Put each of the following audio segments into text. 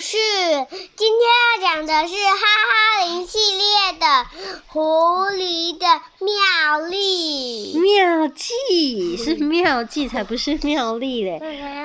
是，今天讲的是哈哈林系列的狐狸的妙丽。妙计 是妙计，才不是妙丽嘞。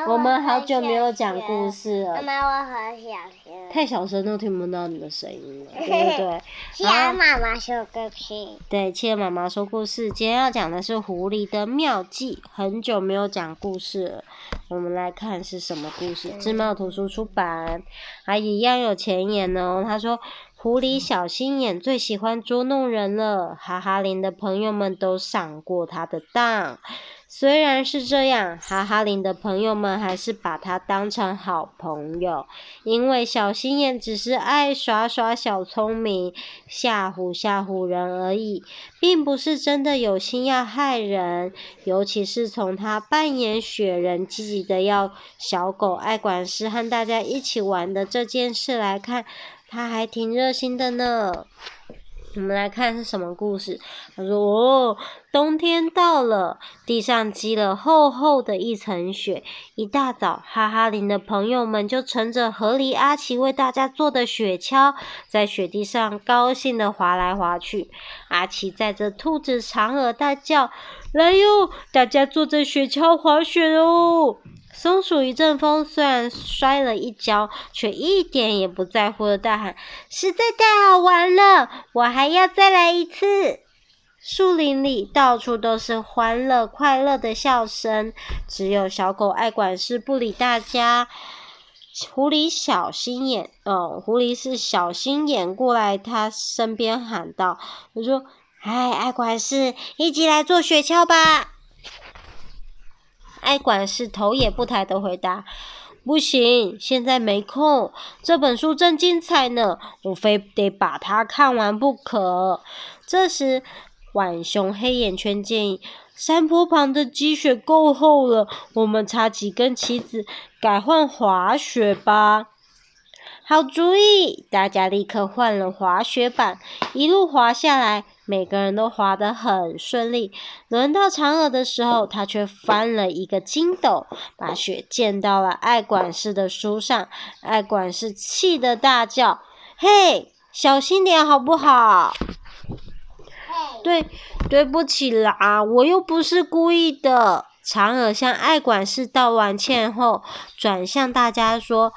我们好久没有讲故事了。妈妈，我很小声。太小声都听不到你的声音了，对不对？企鹅妈妈说故事。对，企鹅妈妈说故事。今天要讲的是狐狸的妙计。很久没有讲故事了，我们来看是什么故事。智茂图书出版，还，一样有前言哦。他说，狐狸小心眼，最喜欢捉弄人了。哈哈林的朋友们都上过他的当。虽然是这样，哈哈林的朋友们还是把他当成好朋友，因为小心眼只是爱耍耍小聪明，吓唬吓唬人而已，并不是真的有心要害人。尤其是从他扮演雪人，积极的要小狗爱管事和大家一起玩的这件事来看，他还挺热心的呢。我们来看是什么故事。他说：“哦，冬天到了，地上积了厚厚的一层雪。一大早，哈哈林的朋友们就乘着河狸阿奇为大家做的雪橇，在雪地上高兴地滑来滑去。阿奇载着兔子长耳大叫：‘来哟，大家坐着雪橇滑雪哦！’”松鼠一阵风虽然摔了一跤，却一点也不在乎的大喊：“实在太好玩了，我还要再来一次！”树林里到处都是欢乐快乐的笑声，只有小狗爱管事，不理大家。狐狸小心眼，哦，狐狸是小心眼，过来他身边喊道：“我说，哎，爱管事，一起来坐雪橇吧。”爱管事头也不抬的回答：“不行，现在没空。这本书正精彩呢，我非得把它看完不可。”这时，浣熊黑眼圈建议：“山坡旁的积雪够厚了，我们插几根旗子，改换滑雪吧。”好主意！大家立刻换了滑雪板，一路滑下来，每个人都滑得很顺利。轮到嫦娥的时候，她却翻了一个筋斗，把雪溅到了爱管事的书上。爱管事气得大叫：“嘿，小心点好不好？”“对，对不起啦，我又不是故意的。”嫦娥向爱管事道完歉后，转向大家说。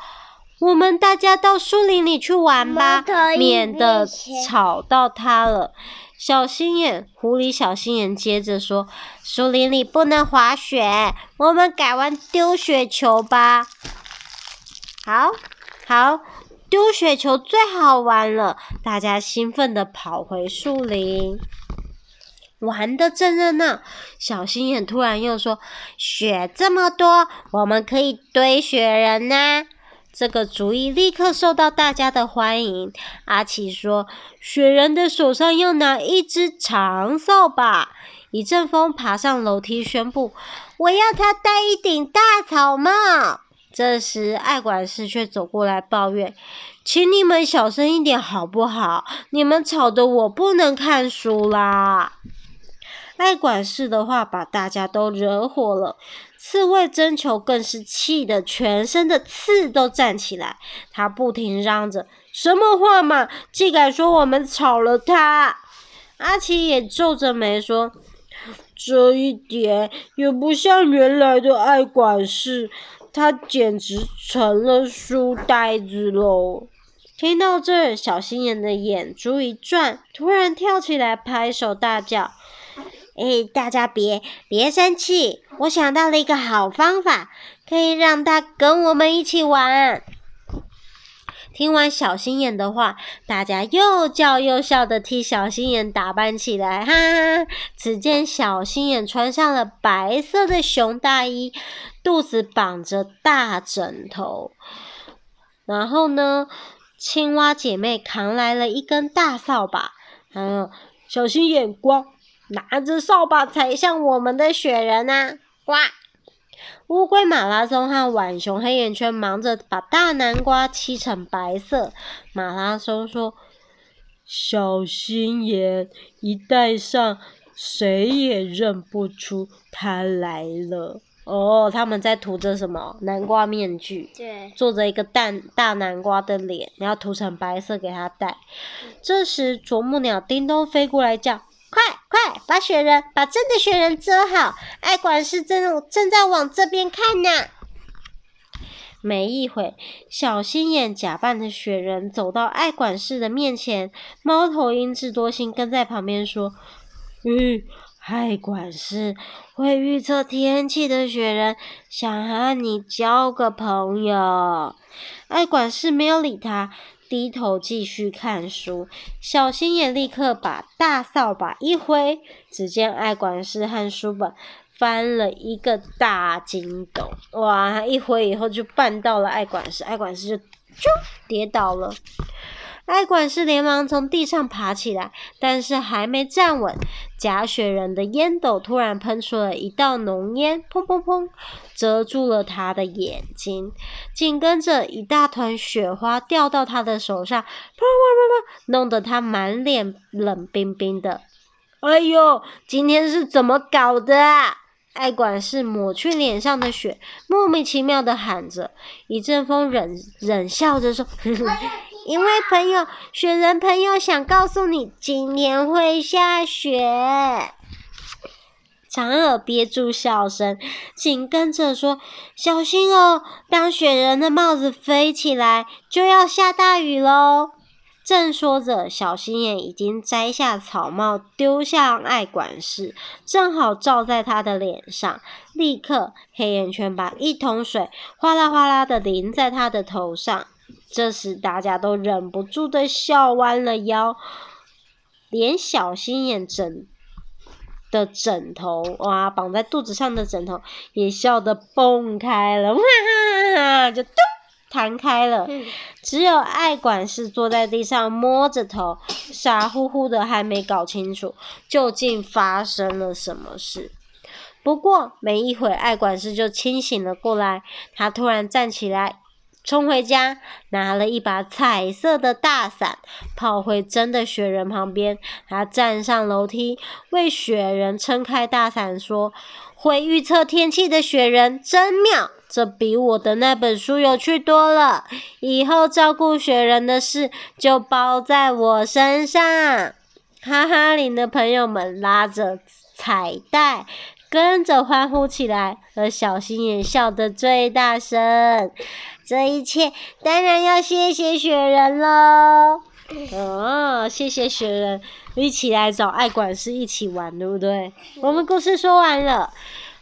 我们大家到树林里去玩吧，免得吵到他了。小心眼，狐狸小心眼接着说：“树林里不能滑雪，我们改玩丢雪球吧。”好，好，丢雪球最好玩了。大家兴奋地跑回树林，玩得正热闹。小心眼突然又说：“雪这么多，我们可以堆雪人呢。”这个主意立刻受到大家的欢迎。阿奇说：“雪人的手上要拿一只长扫把。”一阵风爬上楼梯，宣布：“我要他戴一顶大草帽。”这时，爱管事却走过来抱怨：“请你们小声一点好不好？你们吵得我不能看书啦！”爱管事的话把大家都惹火了。刺猬针球更是气得全身的刺都站起来，他不停嚷着：“什么话嘛，竟敢说我们吵了他！”阿奇也皱着眉说：“这一点也不像原来的爱管事，他简直成了书呆子喽。”听到这儿，小心眼的眼珠一转，突然跳起来拍手大叫。哎，大家别别生气，我想到了一个好方法，可以让他跟我们一起玩。听完小心眼的话，大家又叫又笑的替小心眼打扮起来，哈哈！只见小心眼穿上了白色的熊大衣，肚子绑着大枕头，然后呢，青蛙姐妹扛来了一根大扫把，还有小心眼光。拿着扫把踩向我们的雪人啊！呱！乌龟马拉松和浣熊黑眼圈忙着把大南瓜漆成白色。马拉松说：“小心眼，一戴上，谁也认不出他来了。”哦，他们在涂着什么？南瓜面具。对。做着一个蛋大南瓜的脸，然后涂成白色给他戴。这时，啄木鸟叮咚飞过来叫：“把雪人，把真的雪人遮好！爱管事正正在往这边看呢。”没一会，小心眼假扮的雪人走到爱管事的面前，猫头鹰智多星跟在旁边说：“嗯。”爱管事会预测天气的雪人想和你交个朋友。爱管事没有理他，低头继续看书。小新也立刻把大扫把一挥，只见爱管事和书本翻了一个大筋斗。哇！一挥以后就绊到了爱管事，爱管事就就跌倒了。爱管事连忙从地上爬起来，但是还没站稳，假雪人的烟斗突然喷出了一道浓烟，砰砰砰，遮住了他的眼睛。紧跟着一大团雪花掉到他的手上，砰砰砰砰，弄得他满脸冷冰冰的。哎呦，今天是怎么搞的啊？爱管事抹去脸上的雪，莫名其妙的喊着。一阵风忍忍笑着说：“呵呵。”因为朋友，雪人朋友想告诉你，今天会下雪。长耳憋住笑声，紧跟着说：“小心哦，当雪人的帽子飞起来，就要下大雨喽。”正说着，小心眼已经摘下草帽，丢向爱管事，正好照在他的脸上。立刻，黑眼圈把一桶水哗啦哗啦的淋在他的头上。这时，大家都忍不住的笑弯了腰，连小心眼枕的枕头，哇，绑在肚子上的枕头也笑得蹦开了，哇哈哈，就咚弹开了。只有爱管事坐在地上摸着头，傻乎乎的，还没搞清楚究竟发生了什么事。不过，没一会，爱管事就清醒了过来，他突然站起来。冲回家，拿了一把彩色的大伞，跑回真的雪人旁边。他站上楼梯，为雪人撑开大伞，说：“会预测天气的雪人真妙，这比我的那本书有趣多了。以后照顾雪人的事就包在我身上。”哈哈林的朋友们拉着彩带，跟着欢呼起来，而小心眼笑得最大声。这一切当然要谢谢雪人喽！哦，谢谢雪人，一起来找爱管事一起玩，对不对？我们故事说完了，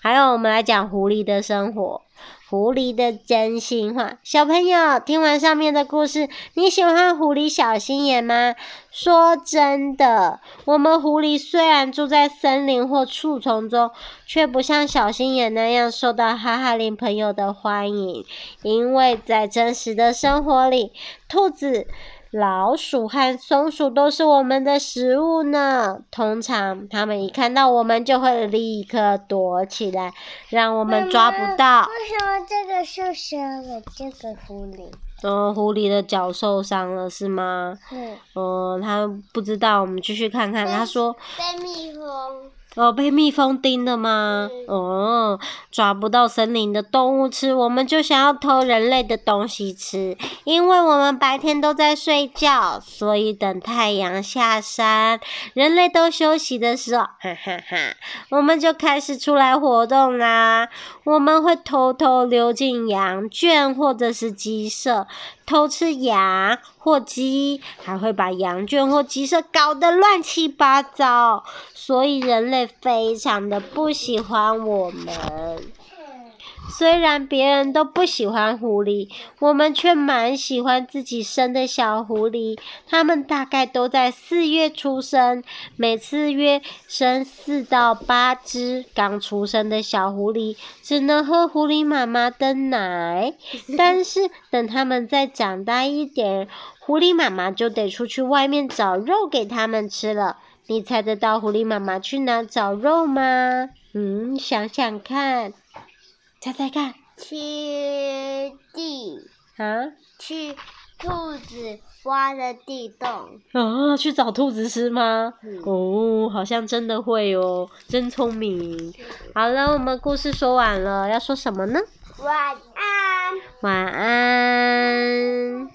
还有我们来讲狐狸的生活。狐狸的真心话，小朋友听完上面的故事，你喜欢狐狸小心眼吗？说真的，我们狐狸虽然住在森林或树丛中，却不像小心眼那样受到哈哈林朋友的欢迎，因为在真实的生活里，兔子。老鼠和松鼠都是我们的食物呢。通常，它们一看到我们就会立刻躲起来，让我们抓不到。为什么这个受伤了？这个狐狸？嗯，狐狸的脚受伤了，是吗？嗯。嗯，它不知道。我们继续看看。它说。被蜜蜂。哦，被蜜蜂叮了吗？哦，抓不到森林的动物吃，我们就想要偷人类的东西吃。因为我们白天都在睡觉，所以等太阳下山，人类都休息的时候，哈哈哈，我们就开始出来活动啦。我们会偷偷溜进羊圈或者是鸡舍。偷吃羊或鸡，还会把羊圈或鸡舍搞得乱七八糟，所以人类非常的不喜欢我们。虽然别人都不喜欢狐狸，我们却蛮喜欢自己生的小狐狸。它们大概都在四月出生，每次约生四到八只。刚出生的小狐狸只能喝狐狸妈妈的奶，但是等它们再长大一点，狐狸妈妈就得出去外面找肉给它们吃了。你猜得到狐狸妈妈去哪找肉吗？嗯，想想看。猜猜看，吃地啊？去兔子挖的地洞。啊，去找兔子吃吗？嗯、哦，好像真的会哦，真聪明。好了，我们故事说完了，要说什么呢？晚安。晚安。